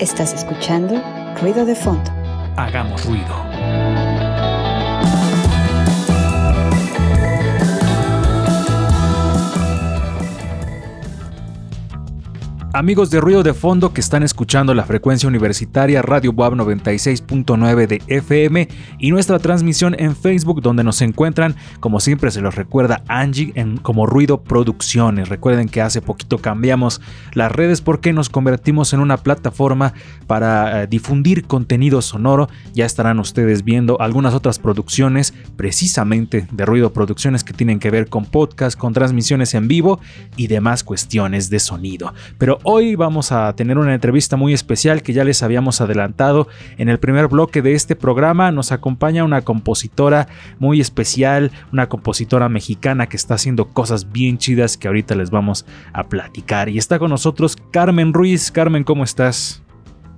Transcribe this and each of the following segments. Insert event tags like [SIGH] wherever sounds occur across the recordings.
Estás escuchando Ruido de Fondo. Hagamos ruido. Amigos de Ruido de Fondo que están escuchando la frecuencia universitaria Radio Web 96.9 de FM y nuestra transmisión en Facebook donde nos encuentran, como siempre se los recuerda Angie, en como Ruido Producciones. Recuerden que hace poquito cambiamos las redes porque nos convertimos en una plataforma para eh, difundir contenido sonoro. Ya estarán ustedes viendo algunas otras producciones precisamente de Ruido Producciones que tienen que ver con podcast, con transmisiones en vivo y demás cuestiones de sonido. Pero hoy vamos a tener una entrevista muy especial que ya les habíamos adelantado en el primer bloque de este programa. Nos acompaña una compositora muy especial, una compositora mexicana que está haciendo cosas bien chidas que ahorita les vamos a platicar. Y está con nosotros Carmen Ruiz. Carmen, ¿cómo estás?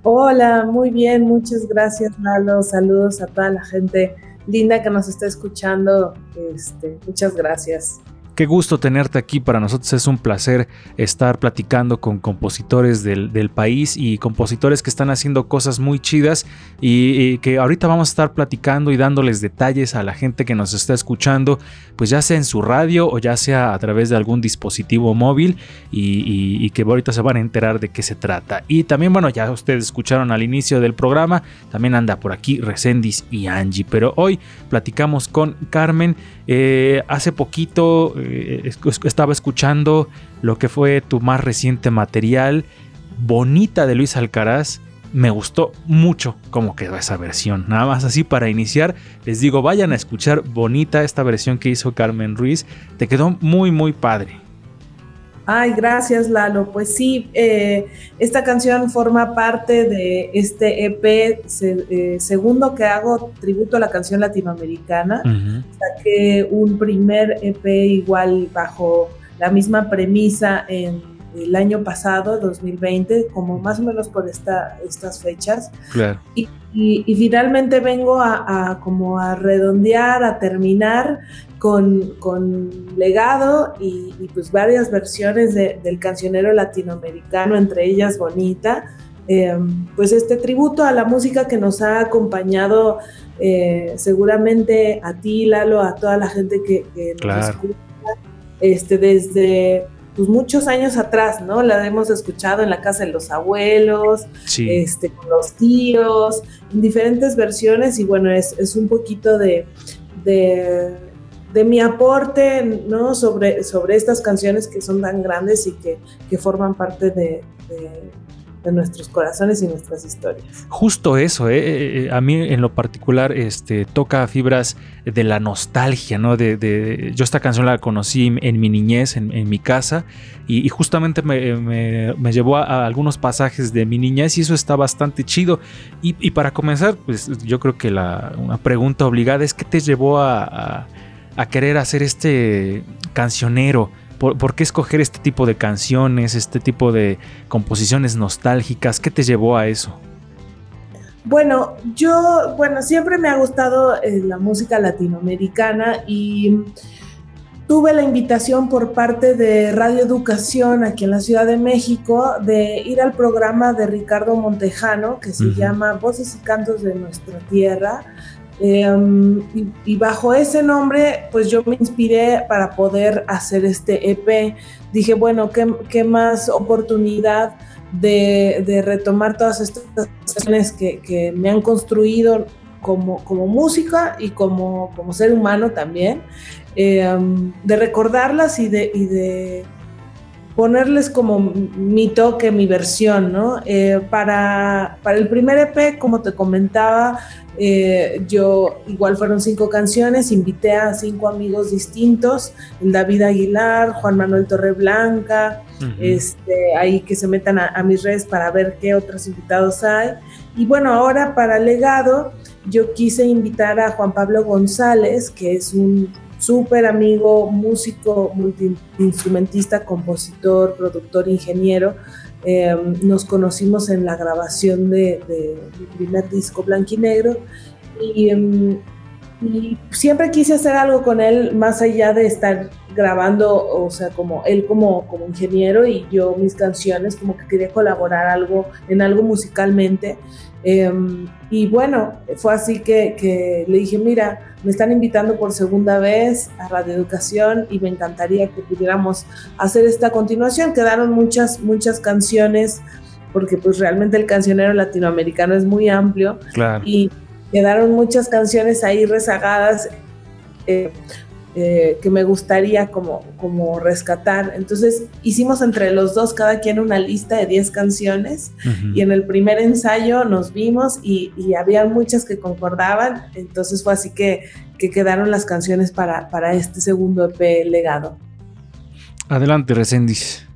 Hola, muy bien, muchas gracias Lalo. Saludos a toda la gente linda que nos está escuchando. Este, muchas gracias. Qué gusto tenerte aquí. Para nosotros es un placer estar platicando con compositores del, país y compositores que están haciendo cosas muy chidas y, que ahorita vamos a estar platicando y dándoles detalles a la gente que nos está escuchando, pues ya sea en su radio o ya sea a través de algún dispositivo móvil y, que ahorita se van a enterar de qué se trata. Y también, bueno, ya ustedes escucharon al inicio del programa, también anda por aquí Resendis y Angie, pero hoy platicamos con Carmen. Eh, hace poquito eh, estaba escuchando lo que fue tu más reciente material, Bonita de Luis Alcaraz. Me gustó mucho cómo quedó esa versión. Nada más así para iniciar, les digo, vayan a escuchar Bonita esta versión que hizo Carmen Ruiz. Te quedó muy, muy padre. Ay, gracias Lalo. Pues sí, eh, esta canción forma parte de este EP eh, segundo que hago tributo a la canción latinoamericana. Saqué un primer EP igual bajo la misma premisa en el año pasado, 2020, como más o menos por esta, estas fechas. Claro. Y, finalmente vengo a, como a redondear, a terminar con, legado y, pues varias versiones del cancionero latinoamericano, entre ellas Bonita. Em, pues este tributo a la música que nos ha acompañado eh, seguramente a ti, Lalo, a toda la gente que, nos escucha este, desde pues, muchos años atrás, ¿no? La hemos escuchado en la casa de los abuelos, este, con los tíos, en diferentes versiones y bueno, es, es un poquito de de mi aporte ¿no? sobre, sobre estas canciones que son tan grandes y que, forman parte de, nuestros corazones y nuestras historias. Justo eso, ¿eh? Eh, eh, a mí en lo particular este, toca fibras de la nostalgia, ¿no? De, yo esta canción la conocí en mi niñez, en, mi casa, y, justamente me, llevó a, algunos pasajes de mi niñez y eso está bastante chido. Y, para comenzar, pues yo creo que la, una pregunta obligada es qué te llevó a querer hacer este cancionero? ¿Por, qué escoger este tipo de canciones, este tipo de composiciones nostálgicas? ¿Qué te llevó a eso? Bueno, yo, bueno, siempre me ha gustado eh, la música latinoamericana y tuve la invitación por parte de Radio Educación aquí en la Ciudad de México de ir al programa de Ricardo Montejano que se llama Voces y Cantos de Nuestra Tierra Em, y, bajo ese nombre, pues yo me inspiré para poder hacer este EP. Dije, bueno, ¿qué, más oportunidad de, retomar todas estas canciones que, me han construido como, como música y como, como ser humano también, em, de recordarlas de, y de ponerles como mi toque, mi versión, ¿no? Eh, para, para el primer EP, como te comentaba, eh, yo igual fueron cinco canciones, invité a cinco amigos distintos, el David Aguilar, Juan Manuel Torreblanca, este, ahí que se metan a, mis redes para ver qué otros invitados hay. Y bueno, ahora para legado, yo quise invitar a Juan Pablo González, que es un súper amigo, músico, multiinstrumentista, compositor, productor, ingeniero, Em, nos conocimos en la grabación de, mi primer disco Blanco y Negro y, em, y siempre quise hacer algo con él más allá de estar grabando, o sea, como él como, como ingeniero y yo mis canciones, como que quería colaborar algo en algo musicalmente. Em, y bueno, fue así que, que, le dije, mira, me están invitando por segunda vez a Radio Educación y me encantaría que pudiéramos hacer esta continuación. Quedaron muchas, muchas canciones porque pues realmente el cancionero latinoamericano es muy amplio claro. y quedaron muchas canciones ahí rezagadas eh, eh, que me gustaría como, como rescatar. Entonces hicimos entre los dos cada quien una lista de 10 canciones y en el primer ensayo nos vimos y, y, había muchas que concordaban, entonces fue así que, que quedaron las canciones para, para este segundo EP legado. Adelante, Recendis.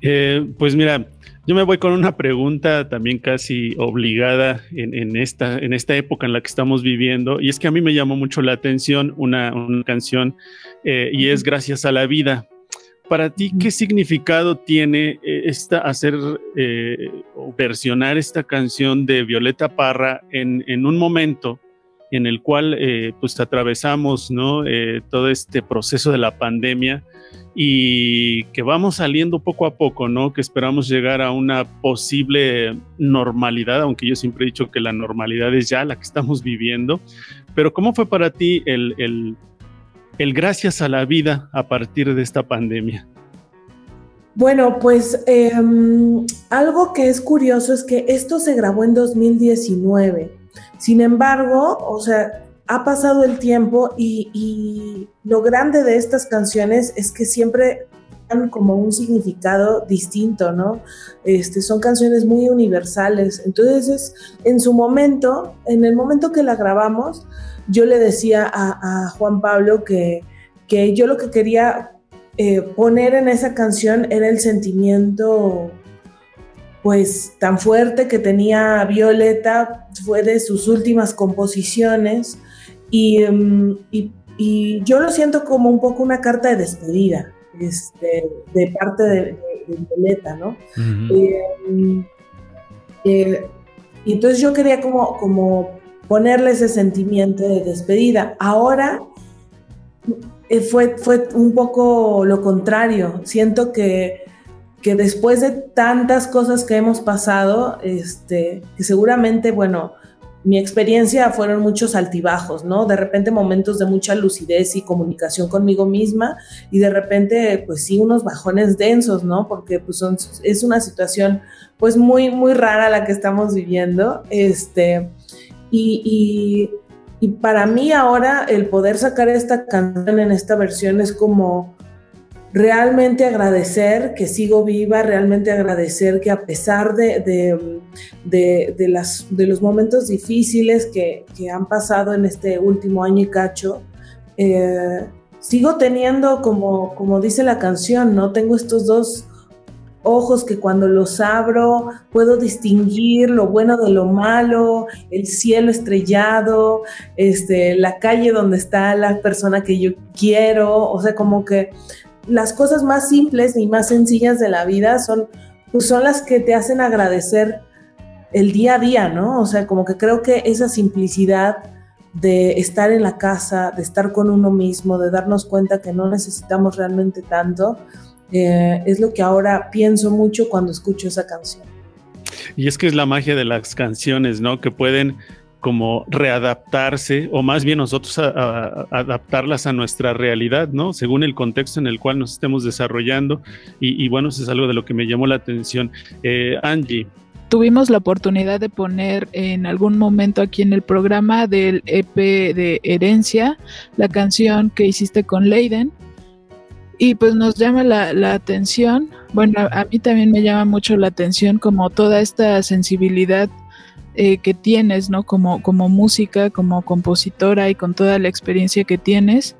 Eh, pues mira, yo me voy con una pregunta también casi obligada en, esta, en esta época en la que estamos viviendo, y es que a mí me llamó mucho la atención una, canción eh, y es Gracias a la vida. Para ti, ¿qué significado tiene eh, esta, hacer eh, o versionar esta canción de Violeta Parra en, en un momento en el cual pues atravesamos ¿no? todo este proceso de la pandemia? Y que vamos saliendo poco a poco, ¿no? Que esperamos llegar a una posible normalidad, aunque yo siempre he dicho que la normalidad es ya la que estamos viviendo. Pero ¿cómo fue para ti el, el, gracias a la vida a partir de esta pandemia? Bueno, pues eh, algo que es curioso es que esto se grabó en 2019. Sin embargo, o sea, ha pasado el tiempo y, lo grande de estas canciones es que siempre dan como un significado distinto, ¿no? Este, son canciones muy universales. Entonces, en su momento, en el momento que la grabamos, yo le decía a, Juan Pablo que, que, yo lo que quería eh, poner en esa canción era el sentimiento pues tan fuerte que tenía Violeta, fue de sus últimas composiciones, Em, y, y, yo lo siento como un poco una carta de despedida este, de parte de, de, Violeta, ¿no? Em, eh, y entonces yo quería como, como ponerle ese sentimiento de despedida. Ahora eh, fue, fue un poco lo contrario. Siento que, que después de tantas cosas que hemos pasado, este, que seguramente, bueno, mi experiencia fueron muchos altibajos, ¿no? De repente momentos de mucha lucidez y comunicación conmigo misma y de repente, pues sí, unos bajones densos, ¿no? Porque pues es una situación pues muy, muy rara la que estamos viviendo. Este, y, y, y para mí ahora el poder sacar esta canción en esta versión es como realmente agradecer que sigo viva, realmente agradecer que a pesar de, de, las, de los momentos difíciles que, han pasado en este último año y cacho, eh, sigo teniendo, como, como dice la canción, ¿no? Tengo estos dos ojos que cuando los abro puedo distinguir lo bueno de lo malo, el cielo estrellado, este, la calle donde está la persona que yo quiero, o sea, como que las cosas más simples y más sencillas de la vida son, pues son las que te hacen agradecer el día a día, ¿no? O sea, como que creo que esa simplicidad de estar en la casa, de estar con uno mismo, de darnos cuenta que no necesitamos realmente tanto, eh, es lo que ahora pienso mucho cuando escucho esa canción. Y es que es la magia de las canciones, ¿no? Que pueden como readaptarse o más bien nosotros adaptarlas a nuestra realidad, ¿no? Según el contexto en el cual nos estemos desarrollando. Y, bueno, eso es algo de lo que me llamó la atención. Eh, Angie. Tuvimos la oportunidad de poner en algún momento aquí en el programa del EP de Herencia la canción que hiciste con Leiden. Y pues nos llama la, la atención, bueno, a mí también me llama mucho la atención como toda esta sensibilidad eh, que tienes, ¿no? Como, como música, como compositora y con toda la experiencia que tienes.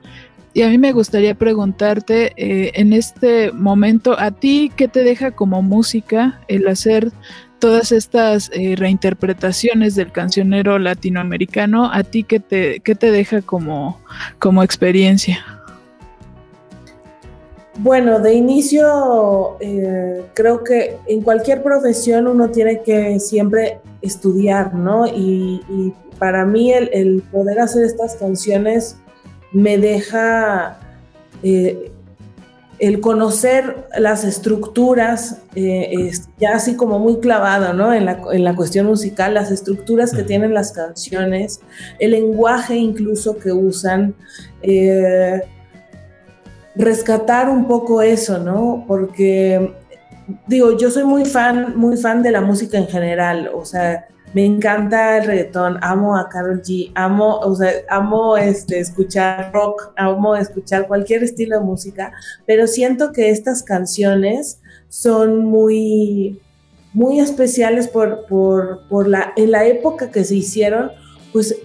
Y a mí me gustaría preguntarte eh, en este momento, ¿a ti qué te deja como música el hacer todas estas eh, reinterpretaciones del cancionero latinoamericano? ¿A ti qué te, qué te deja como, como experiencia? Bueno, de inicio eh, creo que en cualquier profesión uno tiene que siempre estudiar, ¿no? Y, para mí el, poder hacer estas canciones me deja eh, el conocer las estructuras, eh, ya así como muy clavado, ¿no? En la, cuestión musical, las estructuras que tienen las canciones, el lenguaje incluso que usan, eh, rescatar un poco eso, ¿no? Porque, digo, yo soy muy fan, muy fan de la música en general, o sea, me encanta el reggaetón, amo a Carol G, amo, o sea, amo este, escuchar rock, amo escuchar cualquier estilo de música, pero siento que estas canciones son muy, muy especiales por, por, la, en la época que se hicieron, pues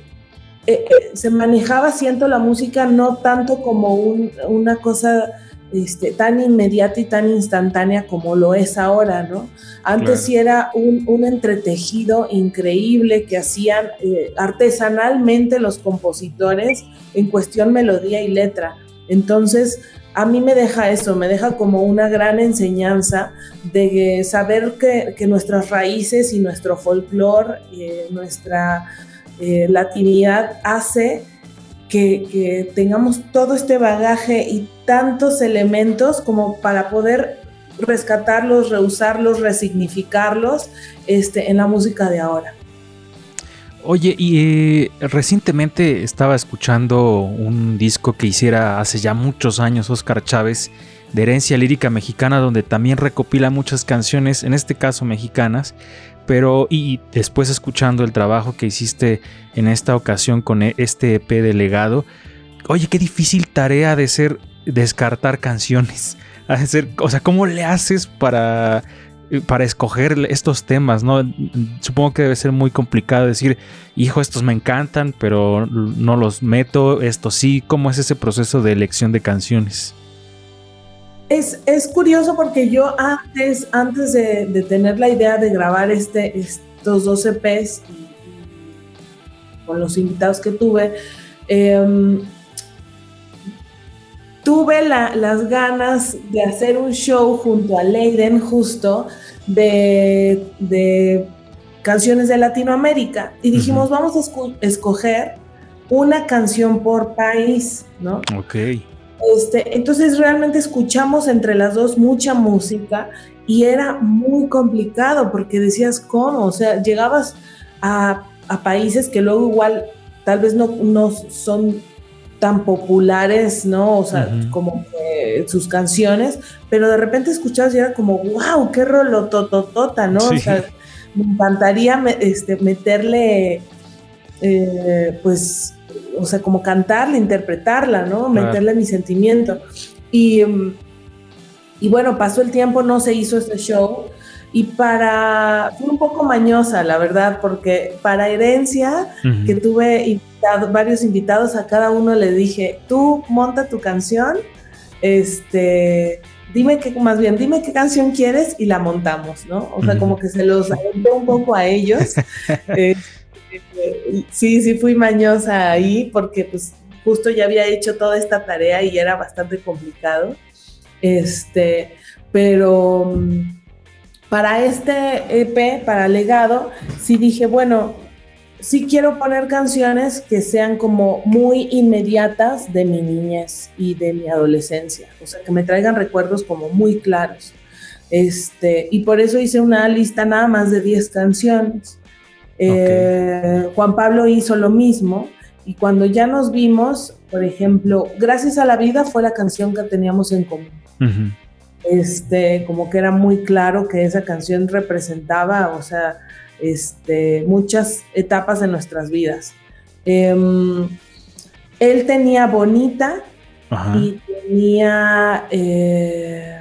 eh, eh, se manejaba, siento, la música no tanto como una cosa este, tan inmediata y tan instantánea como lo es ahora, ¿no? Antes sí era un, entretejido increíble que hacían eh, artesanalmente los compositores en cuestión melodía y letra. Entonces, a mí me deja eso, me deja como una gran enseñanza de saber que, nuestras raíces y nuestro folclore, nuestra eh, latinidad hace que, tengamos todo este bagaje y tantos elementos como para poder rescatarlos, reusarlos, resignificarlos este, en la música de ahora. Oye, y eh, recientemente estaba escuchando un disco que hiciera hace ya muchos años Oscar Chávez de herencia lírica mexicana, donde también recopila muchas canciones, en este caso mexicanas, pero y después escuchando el trabajo que hiciste en esta ocasión con e, este EP de legado, oye, qué difícil tarea de ser descartar canciones. [LAUGHS] o sea, ¿cómo le haces para, para escoger estos temas? ¿no? Supongo que debe ser muy complicado decir, hijo, estos me encantan, pero no los meto, estos sí. ¿Cómo es ese proceso de elección de canciones? Es, curioso porque yo antes, antes de, tener la idea de grabar este, estos dos EPs con los invitados que tuve, em, tuve las ganas de hacer un show junto a Leiden justo de, canciones de Latinoamérica y dijimos vamos a escoger una canción por país, ¿no? Ok. Este, entonces realmente escuchamos entre las dos mucha música y era muy complicado porque decías, ¿cómo? O sea, llegabas a, países que luego igual tal vez no, no son tan populares, ¿no? O sea, como sus canciones, pero de repente escuchabas y era como, wow, qué rolotototota, ¿no? O sea, me encantaría este, meterle, eh, pues, o sea, como cantarla, interpretarla, ¿no? Meterle mi sentimiento. Y, mm, y bueno, pasó el tiempo, no se hizo este show. Y para, fue un poco mañosa, la verdad, porque para herencia, que tuve varios invitados, a cada uno le dije, tú monta tu canción, este, dime qué, más bien, dime qué canción quieres y la montamos, ¿no? O sea, como que se los aventé un poco a ellos. [LAUGHS] eh, sí, sí fui mañosa ahí porque pues justo ya había hecho toda esta tarea y era bastante complicado. Este, pero mm, para este EP, para Legado, sí dije, bueno, sí quiero poner canciones que sean como muy inmediatas de mi niñez y de mi adolescencia, o sea, que me traigan recuerdos como muy claros. Este, y por eso hice una lista nada más de 10 canciones. Eh, Juan Pablo hizo lo mismo y cuando ya nos vimos, por ejemplo, Gracias a la vida fue la canción que teníamos en común. Este, como que era muy claro que esa canción representaba, o sea, este, muchas etapas de nuestras vidas. Em, él tenía Bonita y tenía, eh,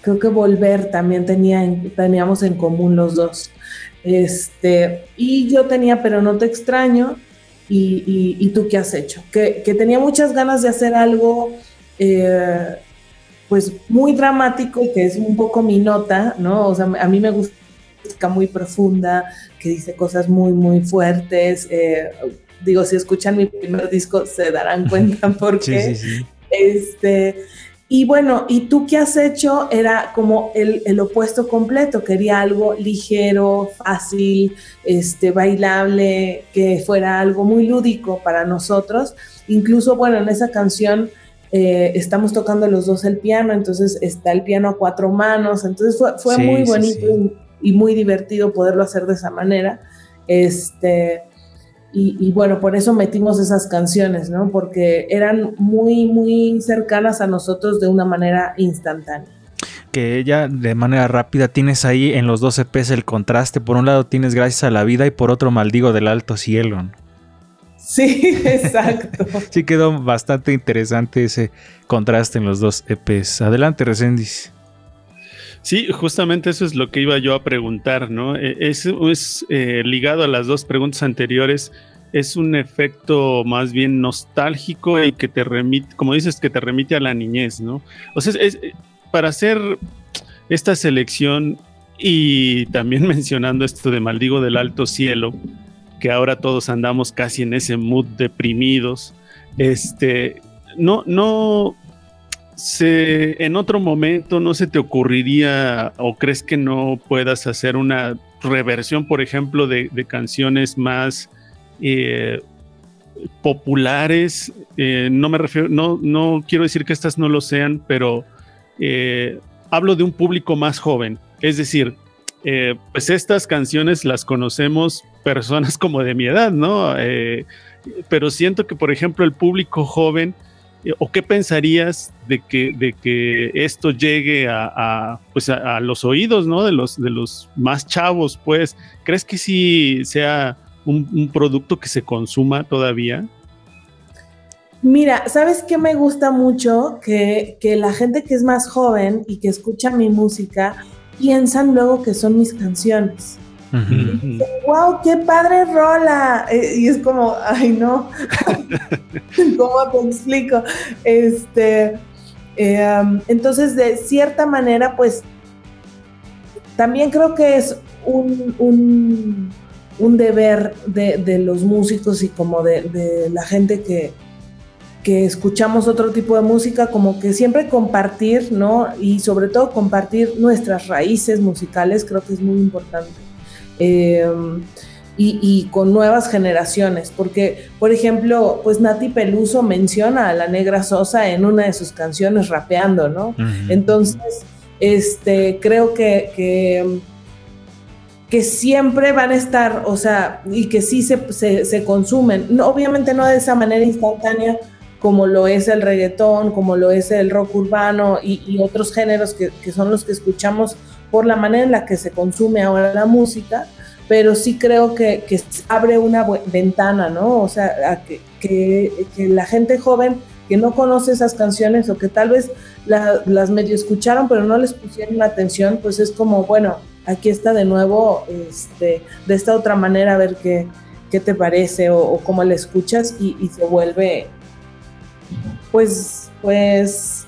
creo que Volver también tenía, teníamos en común los dos. Este, y yo tenía, pero no te extraño. ¿Y, tú qué has hecho? Que, tenía muchas ganas de hacer algo, eh, pues muy dramático, que es un poco mi nota, ¿no? O sea, a mí me gusta música muy profunda, que dice cosas muy, muy fuertes. Eh, digo, si escuchan mi primer disco se darán [LAUGHS] cuenta porque Este, Y bueno, ¿y tú qué has hecho? Era como el, opuesto completo, quería algo ligero, fácil, este, bailable, que fuera algo muy lúdico para nosotros. Incluso, bueno, en esa canción eh, estamos tocando los dos el piano, entonces está el piano a cuatro manos, entonces fue, muy bonito Y, muy divertido poderlo hacer de esa manera. Este, y, bueno, por eso metimos esas canciones, ¿no? Porque eran muy, muy cercanas a nosotros de una manera instantánea. Que ella de manera rápida tienes ahí en los dos EPs el contraste. Por un lado tienes Gracias a la vida y por otro Maldigo del Alto Cielo. Sí, [LAUGHS] exacto. sí, quedó bastante interesante ese contraste en los dos EPs. Adelante, Resendis. Sí, justamente eso es lo que iba yo a preguntar, ¿no? E, es, es eh, ligado a las dos preguntas anteriores, es un efecto más bien nostálgico y que te remite, como dices, que te remite a la niñez, ¿no? O sea, es, para hacer esta selección y también [LAUGHS] mencionando esto de Maldigo del Alto Cielo, que ahora todos andamos casi en ese mood deprimidos, este, no, no, se, en otro momento no se te ocurriría o crees que no puedas hacer una reversión, por ejemplo, de, canciones más eh, populares? Eh, no me refiero, no, no quiero decir que estas no lo sean, pero eh, hablo de un público más joven. Es decir, pues estas canciones las conocemos personas [LAUGHS] como de mi edad, ¿no? pero siento que, por ejemplo, el público joven ¿O qué pensarías de que, de que esto llegue a, pues a, los oídos ¿no? de, los, de los más chavos? Pues, ¿crees que sí sea un, producto que se consuma todavía? Mira, ¿sabes qué me gusta mucho? Que, que, la gente que es más joven y que escucha mi música piensan luego que son mis canciones wow, qué padre rola. Eh, y es como, ay, no. [LAUGHS] ¿Cómo te explico? Este, eh, entonces, de cierta manera, pues, también creo que es un, un, deber de, los músicos y como de, la gente que, que escuchamos otro tipo de música, como que siempre compartir, ¿no? Y sobre todo compartir nuestras raíces musicales, creo que es muy importante. Em, y, con nuevas generaciones, porque, por ejemplo, pues Nati Peluso menciona a la Negra Sosa en una de sus canciones rapeando, ¿no? Entonces, este, creo que, que, siempre van a estar, o sea, y que sí se, consumen, obviamente no de esa manera instantánea, como lo es el reggaetón, como lo es el rock urbano y, otros géneros que, que, son los que escuchamos por la manera en la que se consume ahora la música, pero sí creo que, abre una ventana, ¿no? O sea, que, la gente joven que no conoce esas canciones o que tal vez las medio escucharon pero no les pusieron la atención, pues es como, bueno, aquí está de nuevo, este, de esta otra manera, a ver qué, qué te parece o, cómo la escuchas y, y se vuelve, pues, pues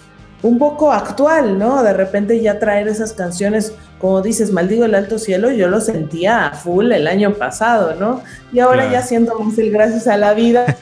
un poco actual, ¿no? De repente ya traer esas canciones, como dices, Maldigo el Alto Cielo, yo lo sentía a full el año pasado, ¿no? Y ahora ya siento más el gracias a la vida.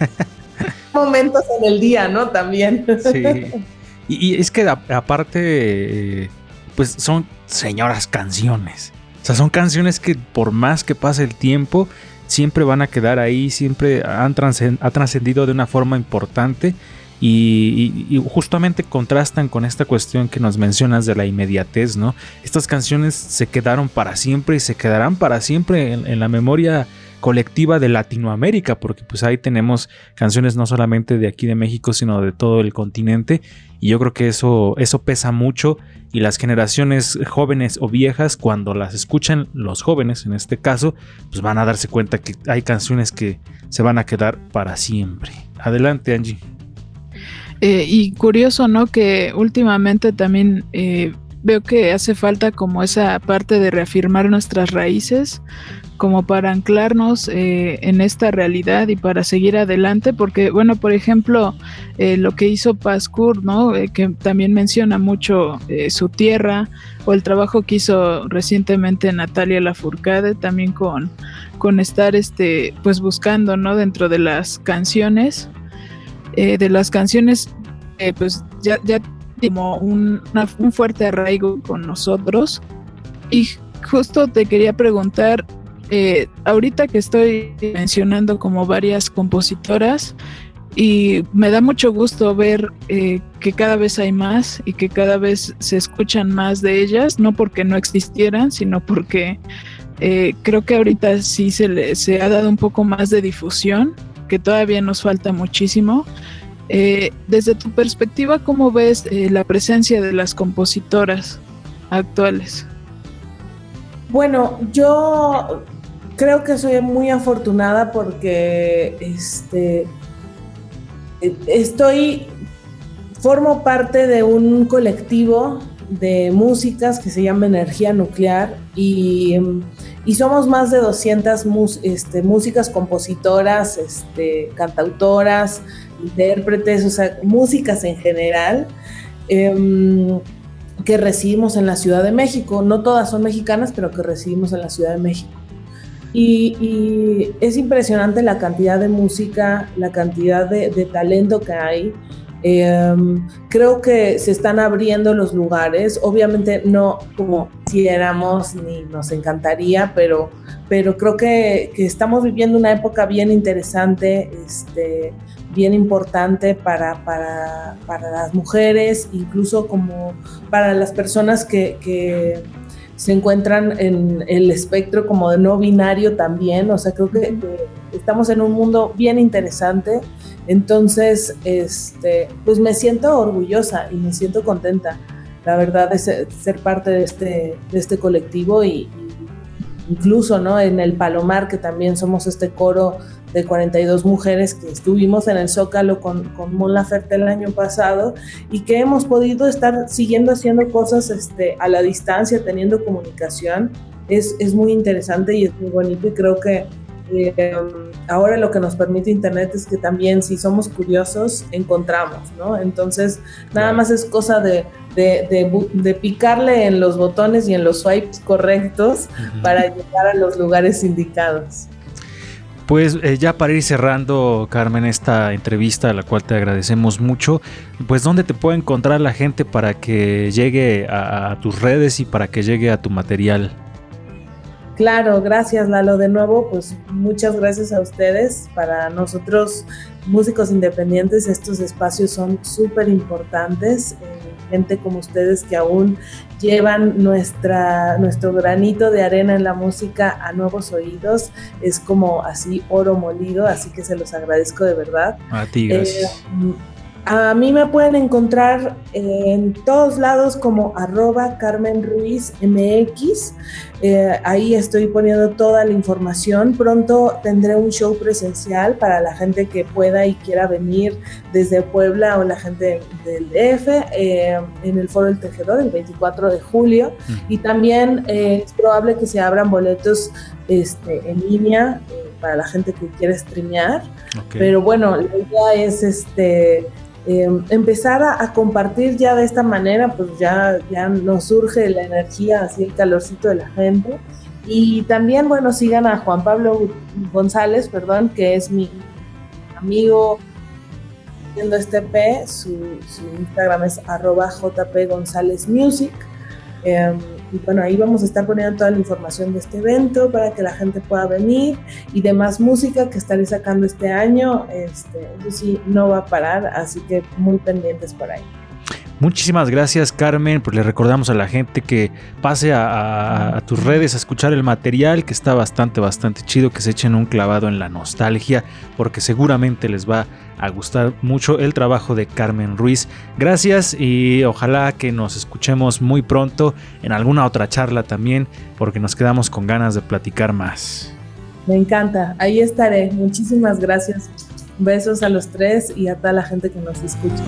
[LAUGHS] momentos en el día, ¿no? También. sí. [LAUGHS] Y, es que aparte, pues son señoras canciones. O sea, son canciones que por más que pase el tiempo, siempre van a quedar ahí, siempre han trascendido de una forma importante y, justamente contrastan con esta cuestión que nos mencionas de la inmediatez, ¿no? Estas canciones se quedaron para siempre y se quedarán para siempre en, la memoria colectiva de Latinoamérica, porque pues ahí tenemos canciones no solamente de aquí de México, sino de todo el continente, y yo creo que eso, eso pesa mucho, y las generaciones jóvenes o viejas, cuando las escuchan, los jóvenes en este caso, pues van a darse cuenta que hay canciones que se van a quedar para siempre. Adelante, Angie. Eh, y curioso, ¿no? Que últimamente también eh, veo que hace falta como esa parte de reafirmar nuestras raíces, como para anclarnos eh, en esta realidad y para seguir adelante, porque, bueno, por ejemplo, lo que hizo Pascur, ¿no? que también menciona mucho su tierra, o el trabajo que hizo recientemente Natalia Lafourcade, también con, con estar, este, pues buscando, ¿no? Dentro de las canciones eh, de las canciones, eh, pues ya, ya como un, un fuerte arraigo con nosotros. Y justo te quería preguntar, eh, ahorita que estoy mencionando como varias compositoras, y me da mucho gusto ver eh, que cada vez hay más y que cada vez se escuchan más de ellas, no porque no existieran, sino porque creo que ahorita sí se, le, se ha dado un poco más de difusión, que todavía nos falta muchísimo. desde tu perspectiva, ¿cómo ves la presencia de las compositoras actuales? Bueno, yo creo que soy muy afortunada porque este, estoy, formo parte de un colectivo de músicas que se llama Energía Nuclear y, somos más de 200 este, músicas compositoras, este, cantautoras, intérpretes, o sea, músicas en general. Em, que recibimos en la Ciudad de México. No todas son mexicanas, pero que recibimos en la Ciudad de México. Y, es impresionante la cantidad de música, la cantidad de, talento que hay. Em, creo que se están abriendo los lugares, obviamente no como quisiéramos ni nos encantaría, pero, pero creo que, que estamos viviendo una época bien interesante, este, bien importante para, para, para, las mujeres, incluso como para las personas que, que, se encuentran en el espectro como de no binario también. O sea, creo que, estamos en un mundo bien interesante. Entonces, este, pues me siento orgullosa y me siento contenta, la verdad, de ser, parte de este, de este colectivo y, incluso ¿no? en el Palomar, que también somos este coro de 42 mujeres que estuvimos en el Zócalo con, con Mon Laferte el año pasado y que hemos podido estar siguiendo haciendo cosas este, a la distancia, teniendo comunicación. Es, es muy interesante y es muy bonito y creo que eh, ahora lo que nos permite Internet es que también si somos curiosos encontramos, ¿no? Entonces nada más es cosa de, de, de, picarle en los botones y en los swipes correctos para llegar a los lugares indicados. Pues eh, ya para ir cerrando, Carmen, esta entrevista, a la cual te agradecemos mucho, pues ¿dónde te puede encontrar la gente para que llegue a, tus redes y para que llegue a tu material? Claro, gracias Lalo. De nuevo, pues muchas gracias a ustedes. Para nosotros, músicos independientes, estos espacios son súper importantes. Eh, gente como ustedes que aún llevan nuestra, nuestro granito de arena en la música a nuevos oídos. Es como así oro molido, así que se los agradezco de verdad. A ti, gracias. Eh, a mí me pueden encontrar en todos lados como arroba Carmen Ruiz MX. Eh, ahí estoy poniendo toda la información. Pronto tendré un show presencial para la gente que pueda y quiera venir desde Puebla o la gente del DF eh, en el Foro del Tejedor el 24 de julio. Y también eh, es probable que se abran boletos este, en línea para la gente que quiera streamear. Pero bueno, la idea es este Em, empezar a, compartir ya de esta manera, pues ya, ya nos surge la energía, así el calorcito de la gente. Y también, bueno, sigan a Juan Pablo González, perdón, que es mi amigo haciendo este P, su, su Instagram es arroba jp González Music. Em, y bueno, ahí vamos a estar poniendo toda la información de este evento para que la gente pueda venir y demás música que estaré sacando este año. Este, eso sí, no va a parar, así que muy pendientes por ahí. Muchísimas gracias Carmen, pues le recordamos a la gente que pase a, tus redes a escuchar el material que está bastante, bastante chido, que se echen un clavado en la nostalgia, porque seguramente les va a gustar mucho el trabajo de Carmen Ruiz. Gracias y ojalá que nos escuchemos muy pronto en alguna otra charla también, porque nos quedamos con ganas de platicar más. Me encanta, ahí estaré. Muchísimas gracias. Besos a los tres y a toda la gente que nos escucha.